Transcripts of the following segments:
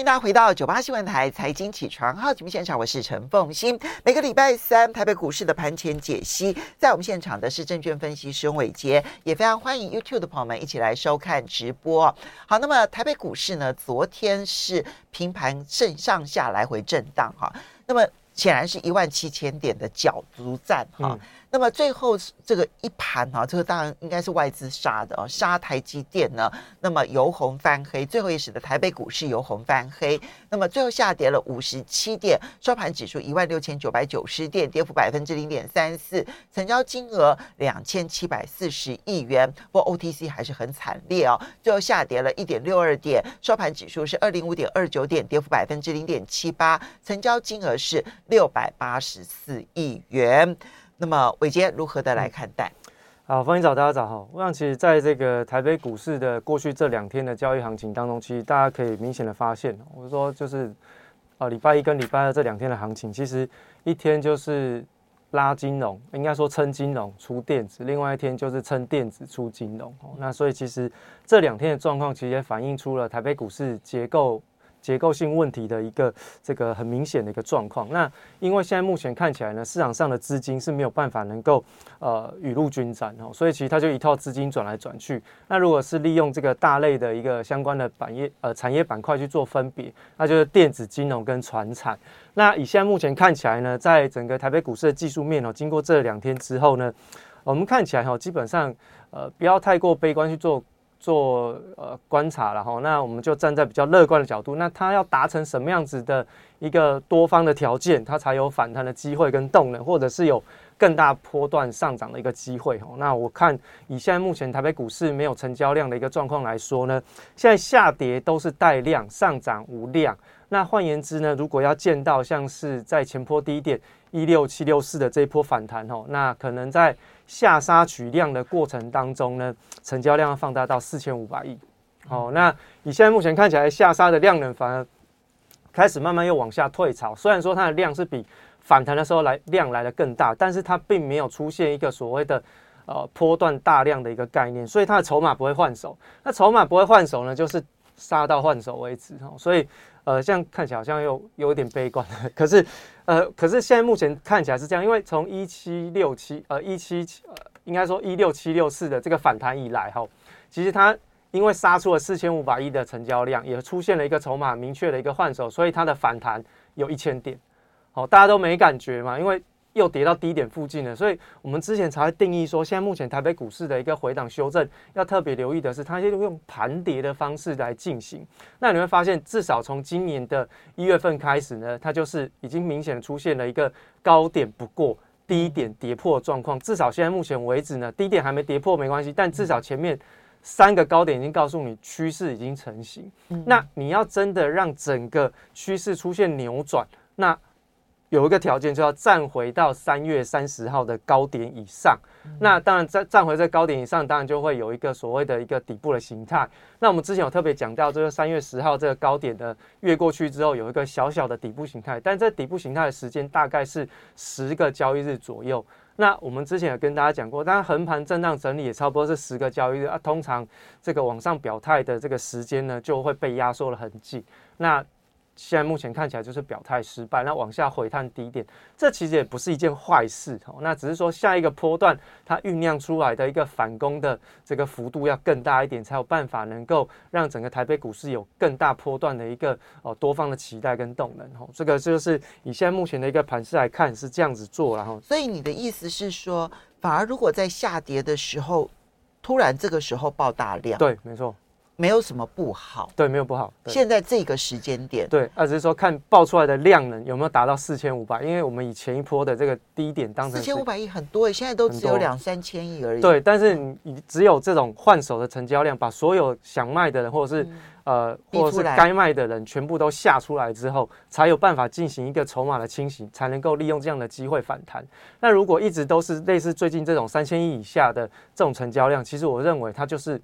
迎大家回到九八新闻台财经起床号节目现场，我是陈凤欣。每个礼拜三台北股市的盘前解析，在我们现场的是证券分析师翁伟杰，也非常欢迎 YouTube 的朋友们一起来收看直播。好，那么台北股市呢，昨天是平盘正上下来回震荡哈，那么显然是一万七千点的角逐战哈。那么最后这个一盘哈，这个当然应该是外资杀的哦，杀台积电呢，那么由红翻黑，最后也使得台北股市由红翻黑，那么最后下跌了五十七点，收盘指数一万六千九百九十点，跌幅百分之零点三四，成交金额两千七百四十亿元，不过 OTC 还是很惨烈哦，最后下跌了一点六二点，收盘指数是二零五点二九点，跌幅百分之零点七八，成交金额是六百八十四亿元。那么伟杰如何的来看待？好，欢迎早，大家早哈。我想，其实在这个台北股市的过去这两天的交易行情当中，其实大家可以明显的发现，我说就是，呃，礼拜一跟礼拜二这两天的行情，其实一天就是拉金融，应该说撑金融出电子，另外一天就是撑电子出金融。那所以其实这两天的状况，其实也反映出了台北股市结构。结构性问题的一个这个很明显的一个状况。那因为现在目前看起来呢，市场上的资金是没有办法能够呃雨露均沾哦，所以其实它就一套资金转来转去。那如果是利用这个大类的一个相关的板业呃产业板块去做分别，那就是电子、金融跟船产。那以现在目前看起来呢，在整个台北股市的技术面哦，经过这两天之后呢，我们看起来哈，基本上呃不要太过悲观去做。做呃观察了哈，那我们就站在比较乐观的角度，那它要达成什么样子的一个多方的条件，它才有反弹的机会跟动能，或者是有更大波段上涨的一个机会哦。那我看以现在目前台北股市没有成交量的一个状况来说呢，现在下跌都是带量，上涨无量。那换言之呢，如果要见到像是在前坡低点一六七六四的这一波反弹哦，那可能在下杀取量的过程当中呢，成交量放大到四千五百亿。哦，那以现在目前看起来，下杀的量能反而开始慢慢又往下退潮。虽然说它的量是比反弹的时候来量来的更大，但是它并没有出现一个所谓的呃波段大量的一个概念，所以它的筹码不会换手。那筹码不会换手呢，就是杀到换手为止。哈，所以。呃，这样看起来好像又有点悲观。可是，呃，可是现在目前看起来是这样，因为从一七六七，呃，一七呃，应该说一六七六四的这个反弹以来，哈，其实它因为杀出了四千五百亿的成交量，也出现了一个筹码明确的一个换手，所以它的反弹有一千点，好，大家都没感觉嘛，因为。又跌到低点附近了，所以我们之前才会定义说，现在目前台北股市的一个回档修正，要特别留意的是，它就用盘跌的方式来进行。那你会发现，至少从今年的一月份开始呢，它就是已经明显的出现了一个高点不过低点跌破状况。至少现在目前为止呢，低点还没跌破没关系，但至少前面三个高点已经告诉你趋势已经成型。那你要真的让整个趋势出现扭转，那有一个条件，就要站回到三月三十号的高点以上。那当然，站站回在高点以上，当然就会有一个所谓的一个底部的形态。那我们之前有特别讲到，就是三月十号这个高点的越过去之后，有一个小小的底部形态。但这底部形态的时间大概是十个交易日左右。那我们之前有跟大家讲过，当然横盘震荡整理也差不多是十个交易日啊。通常这个往上表态的这个时间呢，就会被压缩了很紧。那现在目前看起来就是表态失败，那往下回探低点，这其实也不是一件坏事哦。那只是说下一个波段它酝酿出来的一个反攻的这个幅度要更大一点，才有办法能够让整个台北股市有更大波段的一个哦多方的期待跟动能哦。这个就是以现在目前的一个盘势来看是这样子做，然后所以你的意思是说，反而如果在下跌的时候，突然这个时候爆大量，对，没错。没有什么不好，对，没有不好。现在这个时间点，对，啊只是说看爆出来的量能有没有达到四千五百，因为我们以前一波的这个低点当成四千五百亿很多诶，现在都只有两三千亿而已。对，但是你只有这种换手的成交量，把所有想卖的人或者是呃或者是该卖的人全部都下出来之后，才有办法进行一个筹码的清洗，才能够利用这样的机会反弹。那如果一直都是类似最近这种三千亿以下的这种成交量，其实我认为它就是。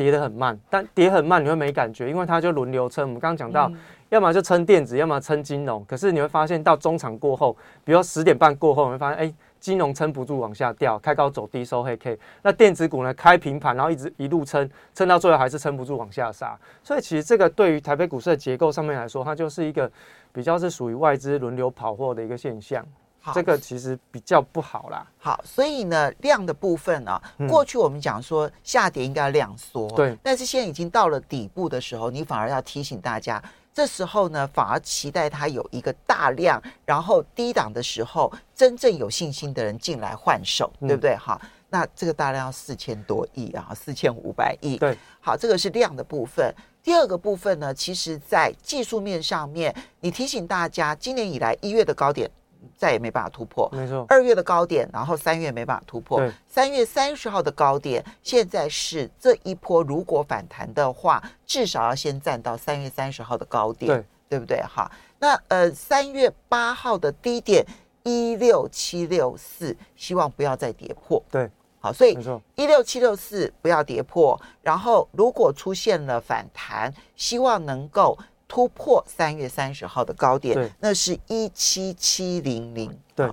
跌得很慢，但跌很慢你会没感觉，因为它就轮流撑。我们刚刚讲到，要么就撑电子，要么撑金融。可是你会发现到中场过后，比如十点半过后，你会发现，哎，金融撑不住往下掉，开高走低收黑 K。那电子股呢开平盘，然后一直一路撑，撑到最后还是撑不住往下杀。所以其实这个对于台北股市的结构上面来说，它就是一个比较是属于外资轮流跑货的一个现象。这个其实比较不好啦。好，所以呢，量的部分呢，过去我们讲说下跌应该量缩，对。但是现在已经到了底部的时候，你反而要提醒大家，这时候呢，反而期待它有一个大量，然后低档的时候，真正有信心的人进来换手，对不对？哈，那这个大量要四千多亿啊，四千五百亿。对。好，这个是量的部分。第二个部分呢，其实在技术面上面，你提醒大家，今年以来一月的高点。再也没办法突破，没错。二月的高点，然后三月没办法突破。三月三十号的高点，现在是这一波如果反弹的话，至少要先站到三月三十号的高点，对对不对？哈，那呃，三月八号的低点一六七六四，希望不要再跌破。对，好，所以一六七六四不要跌破，然后如果出现了反弹，希望能够。突破三月三十号的高点，那是一七七零零。对，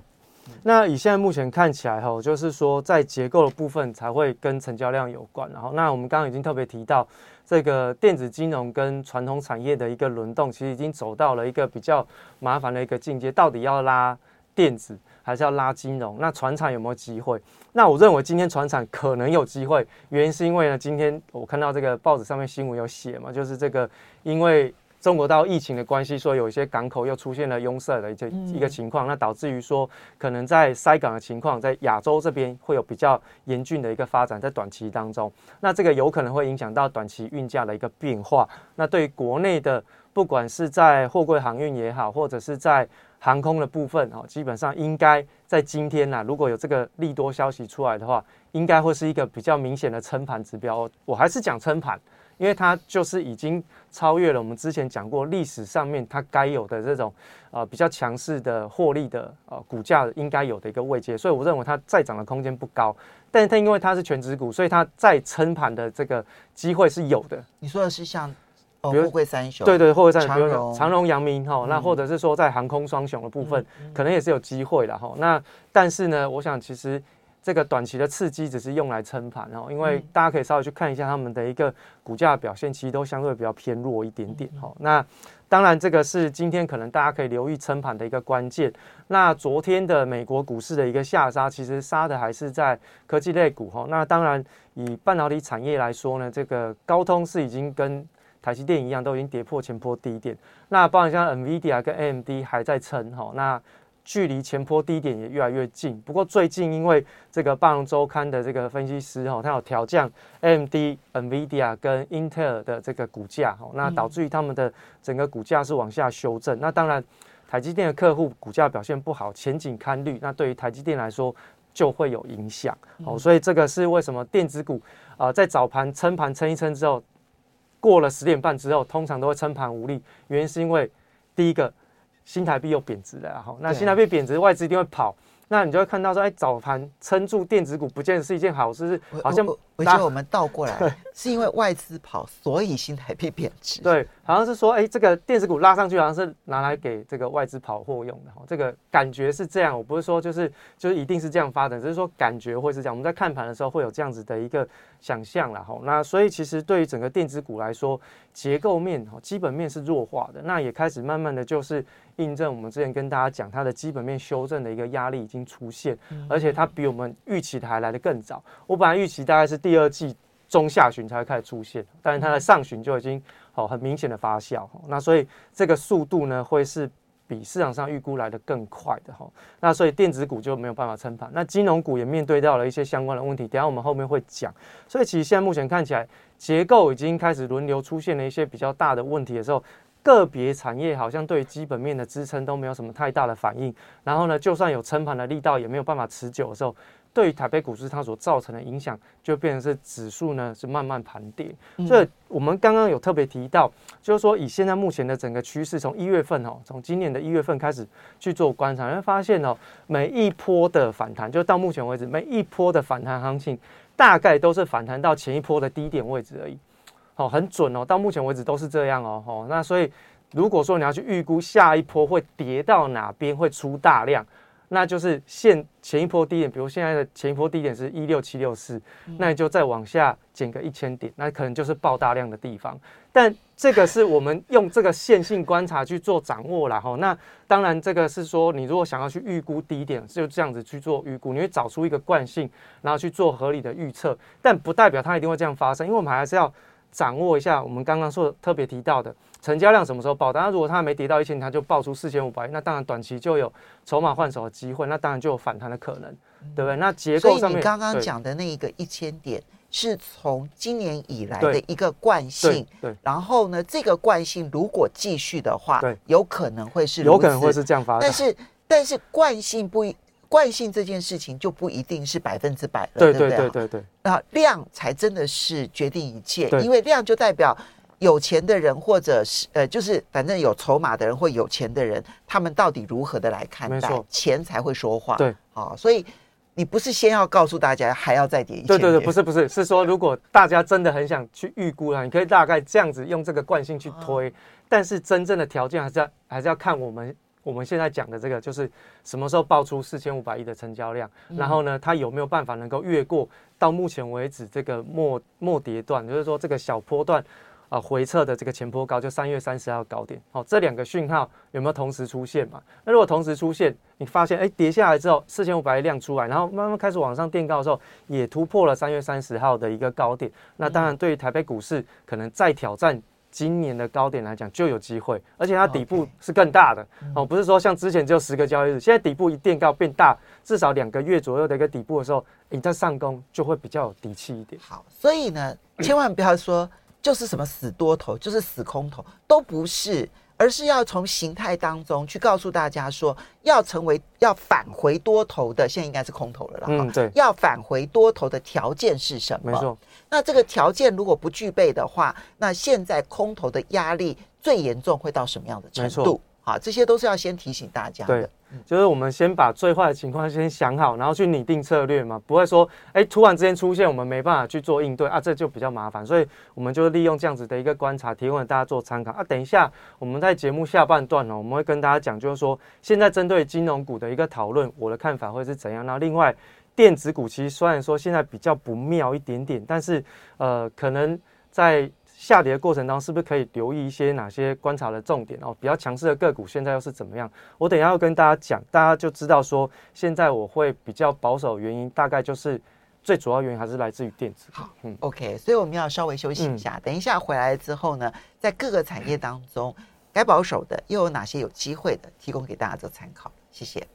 那以现在目前看起来哈，就是说在结构的部分才会跟成交量有关。然后，那我们刚刚已经特别提到，这个电子金融跟传统产业的一个轮动，其实已经走到了一个比较麻烦的一个境界。到底要拉电子还是要拉金融？那船厂有没有机会？那我认为今天船厂可能有机会，原因是因为呢，今天我看到这个报纸上面新闻有写嘛，就是这个因为。中国到疫情的关系，说有一些港口又出现了拥塞的一些一个情况，那导致于说可能在塞港的情况，在亚洲这边会有比较严峻的一个发展，在短期当中，那这个有可能会影响到短期运价的一个变化。那对于国内的，不管是在货柜航运也好，或者是在航空的部分，哦，基本上应该在今天呢，如果有这个利多消息出来的话，应该会是一个比较明显的撑盘指标。我还是讲撑盘。因为它就是已经超越了我们之前讲过历史上面它该有的这种呃比较强势的获利的呃股价应该有的一个位阶，所以我认为它再涨的空间不高。但是它因为它是全职股，所以它再撑盘的这个机会是有的。你说的是像比如贵三雄，对对，货柜三雄，比如说长荣、阳明哈，那或者是说在航空双雄的部分，可能也是有机会的哈。那但是呢，我想其实。这个短期的刺激只是用来撑盘哦，因为大家可以稍微去看一下他们的一个股价表现，其实都相对比较偏弱一点点哈。那当然，这个是今天可能大家可以留意撑盘的一个关键。那昨天的美国股市的一个下杀，其实杀的还是在科技类股哈。那当然，以半导体产业来说呢，这个高通是已经跟台积电一样，都已经跌破前波低点。那包含像 NVIDIA 跟 AMD 还在撑哈。那距离前坡低点也越来越近。不过最近因为这个《霸龙周刊》的这个分析师哈，他有调降 AMD、NVIDIA 跟 Intel 的这个股价哈，那导致于他们的整个股价是往下修正。那当然，台积电的客户股价表现不好，前景堪虑，那对于台积电来说就会有影响。哦，所以这个是为什么电子股啊在早盘撑盘撑一撑之后，过了十点半之后，通常都会撑盘无力。原因是因为第一个。新台币又贬值了，然后，那新台币贬值，外资一定会跑。那你就会看到说，哎，早盘撑住电子股，不见得是一件好事，好像。我觉得我们倒过来，是因为外资跑，所以新台币贬值。对，好像是说，哎，这个电子股拉上去，好像是拿来给这个外资跑货用的哈。这个感觉是这样，我不是说就是就是一定是这样发展，只是说感觉会是这样。我们在看盘的时候会有这样子的一个想象了哈。那所以其实对于整个电子股来说，结构面哈基本面是弱化的，那也开始慢慢的就是印证我们之前跟大家讲，它的基本面修正的一个压力已经出现，而且它比我们预期的还来得更早。我本来预期大概是。第二季中下旬才会开始出现，但是它的上旬就已经好很明显的发酵，那所以这个速度呢会是比市场上预估来的更快的哈，那所以电子股就没有办法撑盘，那金融股也面对到了一些相关的问题，等下我们后面会讲，所以其实现在目前看起来结构已经开始轮流出现了一些比较大的问题的时候，个别产业好像对基本面的支撑都没有什么太大的反应，然后呢，就算有撑盘的力道也没有办法持久的时候。对于台北股市它所造成的影响，就变成是指数呢是慢慢盘跌。所以我们刚刚有特别提到，就是说以现在目前的整个趋势，从一月份哦，从今年的一月份开始去做观察，会发现哦，每一波的反弹，就到目前为止，每一波的反弹行情，大概都是反弹到前一波的低点位置而已。哦，很准哦，到目前为止都是这样哦。哦，那所以如果说你要去预估下一波会跌到哪边，会出大量。那就是现前一波低点，比如现在的前一波低点是一六七六四，那你就再往下减个一千点，那可能就是爆大量的地方。但这个是我们用这个线性观察去做掌握了哈。那当然，这个是说你如果想要去预估低点，就这样子去做预估，你会找出一个惯性，然后去做合理的预测。但不代表它一定会这样发生，因为我们还是要掌握一下我们刚刚说特别提到的。成交量什么时候爆？当然，如果它没跌到一千，它就爆出四千五百，那当然短期就有筹码换手的机会，那当然就有反弹的可能，对不对？那结构上面，你刚刚讲的那一个一千点，是从今年以来的一个惯性，对。然后呢，这个惯性如果继续的话，对，有可能会是有可能会是这样发展。但是，但是惯性不惯性这件事情就不一定是百分之百了，对对对对对。那量才真的是决定一切，因为量就代表。有钱的人，或者是呃，就是反正有筹码的人或有钱的人，他们到底如何的来看待？钱才会说话。对，好，所以你不是先要告诉大家还要再跌一对对对，不是不是，是说如果大家真的很想去预估啊，你可以大概这样子用这个惯性去推，但是真正的条件还是要还是要看我们我们现在讲的这个，就是什么时候爆出四千五百亿的成交量，然后呢，它有没有办法能够越过到目前为止这个末末跌段，就是说这个小波段。啊，回撤的这个前坡高就三月三十号高点，好，这两个讯号有没有同时出现嘛？那如果同时出现，你发现哎跌下来之后四千五百亿量出来，然后慢慢开始往上垫高的时候，也突破了三月三十号的一个高点，那当然对于台北股市可能再挑战今年的高点来讲就有机会，而且它底部是更大的哦，不是说像之前只有十个交易日，现在底部一垫高变大，至少两个月左右的一个底部的时候，你在上攻就会比较有底气一点。好，所以呢，千万不要说。就是什么死多头，就是死空头，都不是，而是要从形态当中去告诉大家说，要成为要返回多头的，现在应该是空头了啦。嗯，对，要返回多头的条件是什么？没错。那这个条件如果不具备的话，那现在空头的压力最严重会到什么样的程度？啊，这些都是要先提醒大家的。就是我们先把最坏的情况先想好，然后去拟定策略嘛，不会说，哎，突然之间出现，我们没办法去做应对啊，这就比较麻烦。所以，我们就利用这样子的一个观察，提供给大家做参考啊。等一下，我们在节目下半段呢，我们会跟大家讲，就是说，现在针对金融股的一个讨论，我的看法会是怎样。那另外，电子股其实虽然说现在比较不妙一点点，但是，呃，可能在。下跌的过程当中，是不是可以留意一些哪些观察的重点哦？比较强势的个股现在又是怎么样？我等下要跟大家讲，大家就知道说，现在我会比较保守，原因大概就是最主要原因还是来自于电子。好，嗯，OK，所以我们要稍微休息一下，等一下回来之后呢，在各个产业当中，该保守的又有哪些有机会的，提供给大家做参考。谢谢。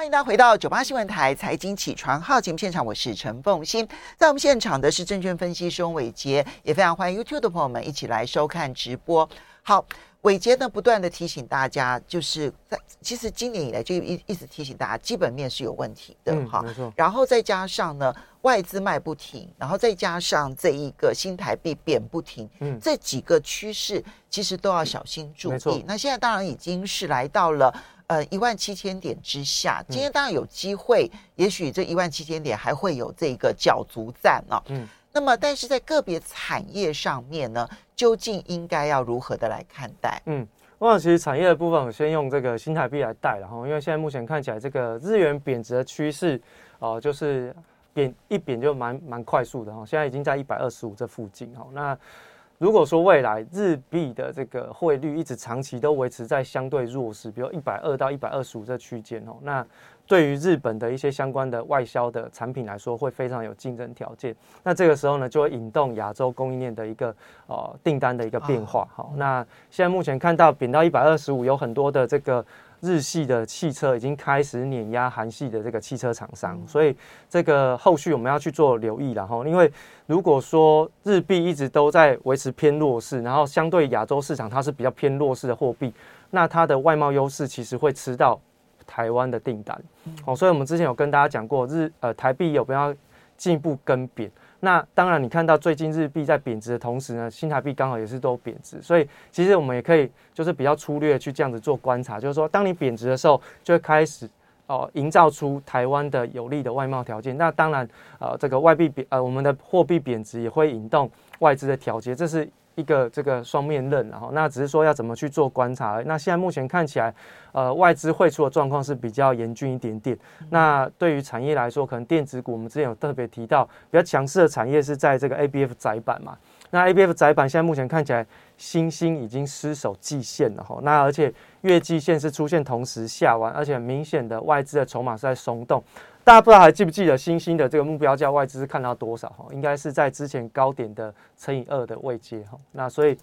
欢迎大家回到九八新闻台财经起床号节目现场，我是陈凤欣，在我们现场的是证券分析师翁伟杰，也非常欢迎 YouTube 的朋友们一起来收看直播。好，伟杰呢不断的提醒大家，就是在其实今年以来就一一直提醒大家，基本面是有问题的哈，没错。然后再加上呢外资卖不停，然后再加上这一个新台币贬不停，嗯，这几个趋势其实都要小心注意。那现在当然已经是来到了。呃，一万七千点之下，今天当然有机会，也许这一万七千点还会有这个角逐战啊。嗯，那么但是在个别产业上面呢，究竟应该要如何的来看待？嗯，我想其实产业的部分，我先用这个新台币来带，然后因为现在目前看起来这个日元贬值的趋势，哦，就是贬一贬就蛮蛮快速的哈，现在已经在一百二十五这附近哈，那。如果说未来日币的这个汇率一直长期都维持在相对弱势，比如一百二到一百二十五这区间哦，那对于日本的一些相关的外销的产品来说，会非常有竞争条件。那这个时候呢，就会引动亚洲供应链的一个呃订单的一个变化。好，那现在目前看到贬到一百二十五，有很多的这个。日系的汽车已经开始碾压韩系的这个汽车厂商，所以这个后续我们要去做留意，然后因为如果说日币一直都在维持偏弱势，然后相对亚洲市场它是比较偏弱势的货币，那它的外贸优势其实会吃到台湾的订单，哦，所以我们之前有跟大家讲过，日呃台币有没有进一步跟贬？那当然，你看到最近日币在贬值的同时呢，新台币刚好也是都贬值，所以其实我们也可以就是比较粗略去这样子做观察，就是说，当你贬值的时候，就会开始哦营造出台湾的有利的外贸条件。那当然，呃，这个外币贬呃我们的货币贬值也会引动外资的调节，这是。一个这个双面刃，然后那只是说要怎么去做观察。那现在目前看起来，呃，外资汇出的状况是比较严峻一点点。那对于产业来说，可能电子股我们之前有特别提到，比较强势的产业是在这个 A B F 窄板嘛。那 A B F 窄板现在目前看起来，新兴已经失守季线了哈。那而且月季线是出现同时下弯，而且明显的外资的筹码是在松动。大家不知道还记不记得新兴的这个目标价外资是看到多少哈？应该是在之前高点的乘以二的位阶哈。那所以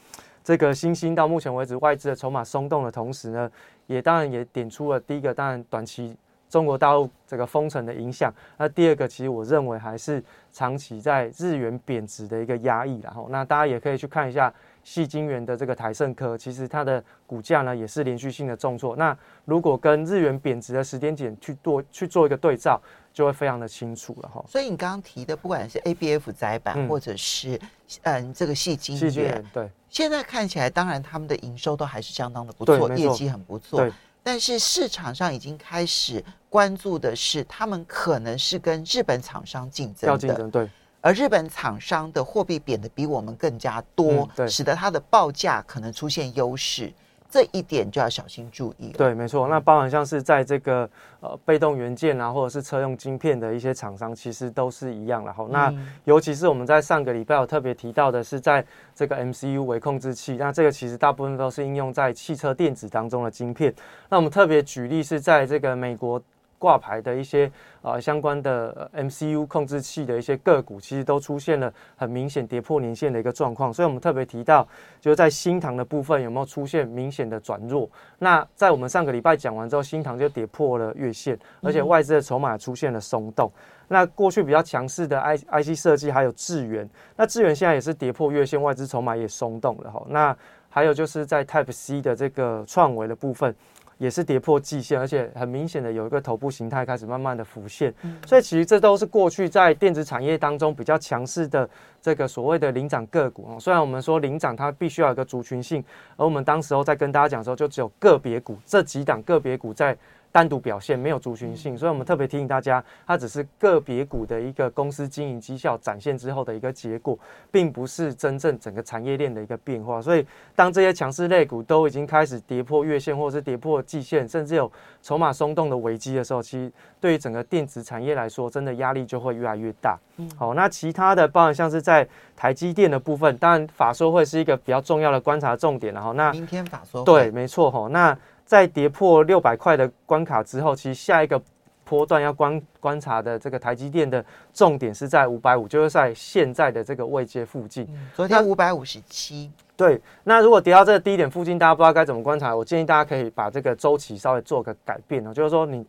这个新兴到目前为止外资的筹码松动的同时呢，也当然也点出了第一个，当然短期中国大陆这个封城的影响。那第二个，其实我认为还是长期在日元贬值的一个压抑然后那大家也可以去看一下。细晶元的这个台盛科，其实它的股价呢也是连续性的重挫。那如果跟日元贬值的时间点去做去做一个对照，就会非常的清楚了哈。所以你刚刚提的，不管是 A B F 窄板，或者是嗯这个细晶元，对，现在看起来，当然他们的营收都还是相当的不错，业绩很不错。但是市场上已经开始关注的是，他们可能是跟日本厂商竞争要竞争，对。而日本厂商的货币贬的比我们更加多，使得它的报价可能出现优势，这一点就要小心注意。对，没错。那包含像是在这个呃被动元件啊，或者是车用晶片的一些厂商，其实都是一样。然后，那尤其是我们在上个礼拜有特别提到的是，在这个 MCU 微控制器，那这个其实大部分都是应用在汽车电子当中的晶片。那我们特别举例是在这个美国。挂牌的一些呃相关的 MCU 控制器的一些个股，其实都出现了很明显跌破年线的一个状况，所以我们特别提到，就是在新塘的部分有没有出现明显的转弱？那在我们上个礼拜讲完之后，新塘就跌破了月线，而且外资的筹码出现了松动。那过去比较强势的 I IC 设计还有智源，那智源现在也是跌破月线，外资筹码也松动了哈。那还有就是在 Type C 的这个创维的部分。也是跌破季线，而且很明显的有一个头部形态开始慢慢的浮现，所以其实这都是过去在电子产业当中比较强势的这个所谓的领涨个股啊。虽然我们说领涨它必须要有一个族群性，而我们当时候在跟大家讲的时候，就只有个别股这几档个别股在。单独表现没有族群性，所以我们特别提醒大家，它只是个别股的一个公司经营绩效展现之后的一个结果，并不是真正整个产业链的一个变化。所以，当这些强势类股都已经开始跌破月线，或者是跌破季线，甚至有筹码松动的危机的时候，其实对于整个电子产业来说，真的压力就会越来越大。嗯，好，那其他的，包含像是在台积电的部分，当然法说会是一个比较重要的观察重点。然后，那明天法说对，没错，哈，那。在跌破六百块的关卡之后，其实下一个波段要观观察的这个台积电的重点是在五百五，就是在现在的这个位阶附近。昨天五百五十七。对，那如果跌到这个低点附近，大家不知道该怎么观察，我建议大家可以把这个周期稍微做个改变哦，就是说你。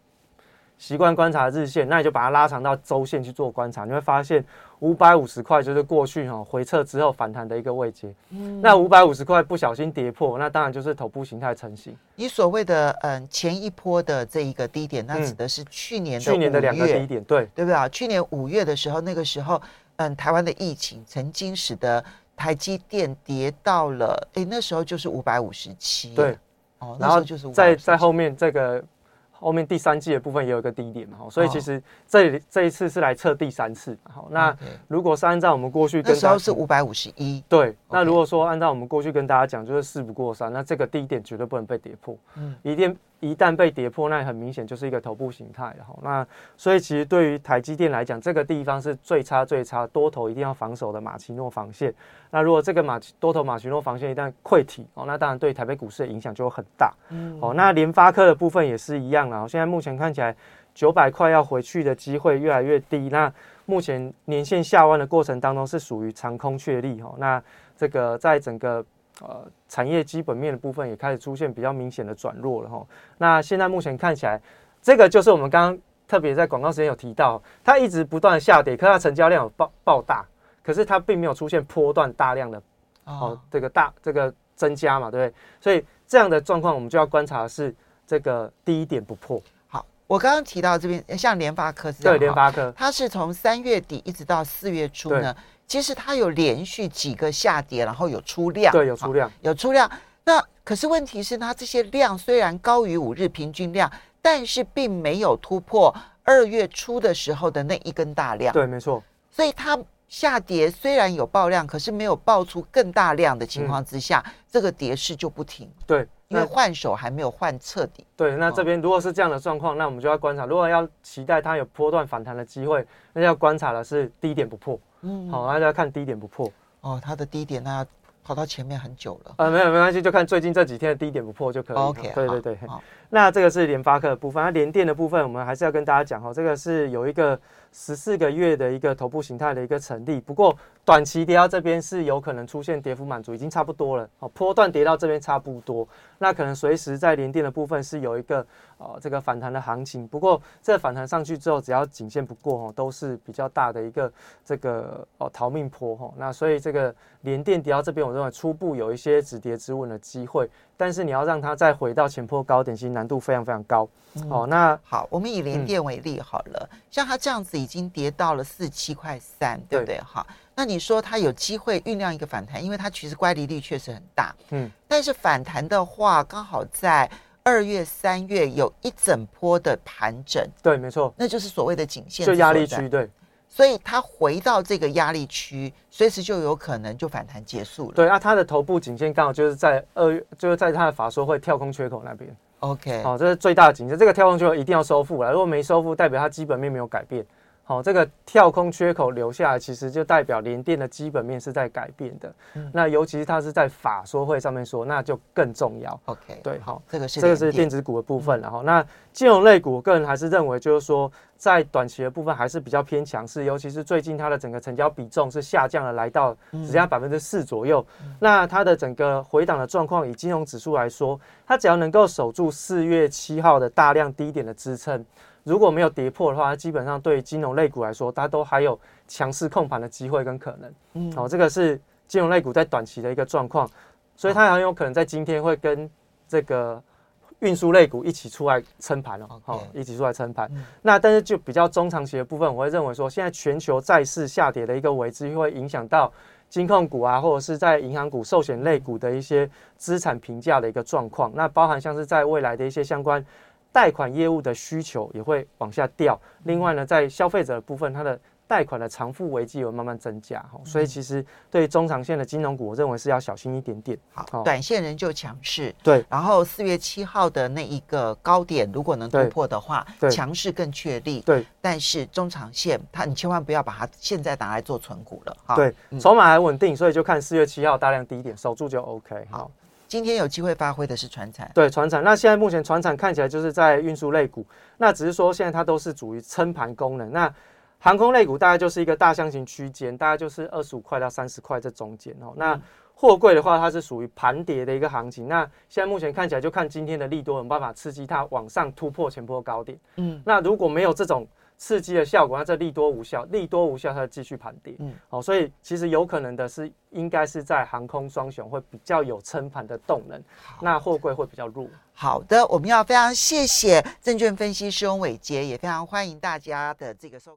习惯观察日线，那你就把它拉长到周线去做观察，你会发现五百五十块就是过去哈回撤之后反弹的一个位阶。嗯，那五百五十块不小心跌破，那当然就是头部形态成型。你所谓的嗯前一波的这一个低点，那指的是去年的去年的两个低点，对对不对啊？去年五月的时候，那个时候嗯台湾的疫情曾经使得台积电跌到了哎那时候就是五百五十七。对，哦，然后就是在在后面这个。后面第三季的部分也有一个低点嘛，所以其实这这一次是来测第三次。好，那如果是按照我们过去那时候是五百五十一，对。那如果说按照我们过去跟大家讲，就是事不过三，那这个低点绝对不能被跌破。嗯，一定。一旦被跌破，那很明显就是一个头部形态，然后那所以其实对于台积电来讲，这个地方是最差最差，多头一定要防守的马奇诺防线。那如果这个马多头马奇诺防线一旦溃体哦，那当然对台北股市的影响就会很大。嗯，哦，那联发科的部分也是一样啊。现在目前看起来九百块要回去的机会越来越低。那目前年线下弯的过程当中是属于长空确立哈。那这个在整个呃，产业基本面的部分也开始出现比较明显的转弱了哈。那现在目前看起来，这个就是我们刚刚特别在广告时间有提到，它一直不断下跌，可它成交量有爆爆大，可是它并没有出现波段大量的哦这个大这个增加嘛，对不对？所以这样的状况，我们就要观察是这个第一点不破。好，我刚刚提到这边，像联发科是对联发科，它是从三月底一直到四月初呢。其实它有连续几个下跌，然后有出量，对，有出量，有出量。那可是问题是，它这些量虽然高于五日平均量，但是并没有突破二月初的时候的那一根大量。对，没错。所以它下跌虽然有爆量，可是没有爆出更大量的情况之下，这个跌势就不停，对，因为换手还没有换彻底。对，那哦这边如果是这样的状况，那我们就要观察。如果要期待它有波段反弹的机会，那要观察的是低点不破。嗯，好，那就要看低点不破。哦，它的低点那要跑到前面很久了。呃，没有没关系，就看最近这几天的低点不破就可以了。OK，对对对。好那这个是联发科的部分，那联电的部分，我们还是要跟大家讲哦，这个是有一个十四个月的一个头部形态的一个成立，不过短期跌到这边是有可能出现跌幅满足，已经差不多了。哦，波段跌到这边差不多，那可能随时在连电的部分是有一个呃这个反弹的行情，不过这反弹上去之后，只要颈线不过哦，都是比较大的一个这个哦逃命坡哈、哦。那所以这个连电跌到这边，我认为初步有一些止跌止稳的机会，但是你要让它再回到前坡高点，其实难度非常非常高。哦，那好，我们以联嗯。电为例好了，像它这样子已经跌到了四七块三，对。不对？哈，那你说它有机会酝酿一个反弹，因为它其实乖离率确实很大，嗯，但是反弹的话，刚好在二月、三月有一整波的盘整，对，没错，那就是所谓的颈线就压力区，对所以它回到这个压力区，随时就有可能就反弹结束了。对。啊，它的头部颈线刚好就是在二月，就是在它的法说会跳空缺口那边。OK，好、这是最大的颈线。这个跳空缺口一定要收复了，如果没收复，代表它基本面没有改变。好、这个跳空缺口留下来，其实就代表联电的基本面是在改变的。嗯那尤其是它是在法说会上面说，那就更重要。OK，对，好、这个是这个是电子股的部分，然后那金融类股，我个人还是认为就是说，在短期的部分还是比较偏强势，尤其是最近它的整个成交比重是下降了，来到只剩下百分之四左右。那它的整个回档的状况，以金融指数来说，它只要能够守住四月七号的大量低点的支撑，如果没有跌破的话，基本上对金融类股来说，它都还有强势控盘的机会跟可能。嗯好、这个是金融类股在短期的一个状况，所以它很有可能在今天会跟这个运输类股一起出来撑盘哦，好、一起出来撑盘。嗯那但是就比较中长期的部分，我会认为说，现在全球债市下跌的一个危机会影响到金控股啊，或者是在银行股、寿险类股的一些资产评价的一个状况。那包含像是在未来的一些相关贷款业务的需求也会往下掉。另外呢，在消费者的部分，它的贷款的偿付危机有慢慢增加，哈，所以其实对中长线的金融股，我认为是要小心一点点。好，好短线仍旧强势。对，然后四月七号的那一个高点，如果能突破的话，对强势更确立。对但是中长线，它你千万不要把它现在拿来做存股了。哈，对，嗯筹码还稳定，所以就看四月七号大量低点守住就 OK。好好，今天有机会发挥的是船产。对，船产，那现在目前船产看起来就是在运输类股，那只是说现在它都是属于撑盘功能。那航空类股大概就是一个大箱型区间，大概就是二十五块到三十块这中间哦。那货柜的话，它是属于盘跌的一个行情。那现在目前看起来，就看今天的利多有没有办法刺激它往上突破前波高点。嗯，那如果没有这种刺激的效果，那这利多无效，利多无效，它就继续盘跌。嗯嗯，好、所以其实有可能的是，应该是在航空双雄会比较有撑盘的动能，那货柜会比较弱。好的，我们要非常谢谢证券分析师翁伟杰，也非常欢迎大家的这个收。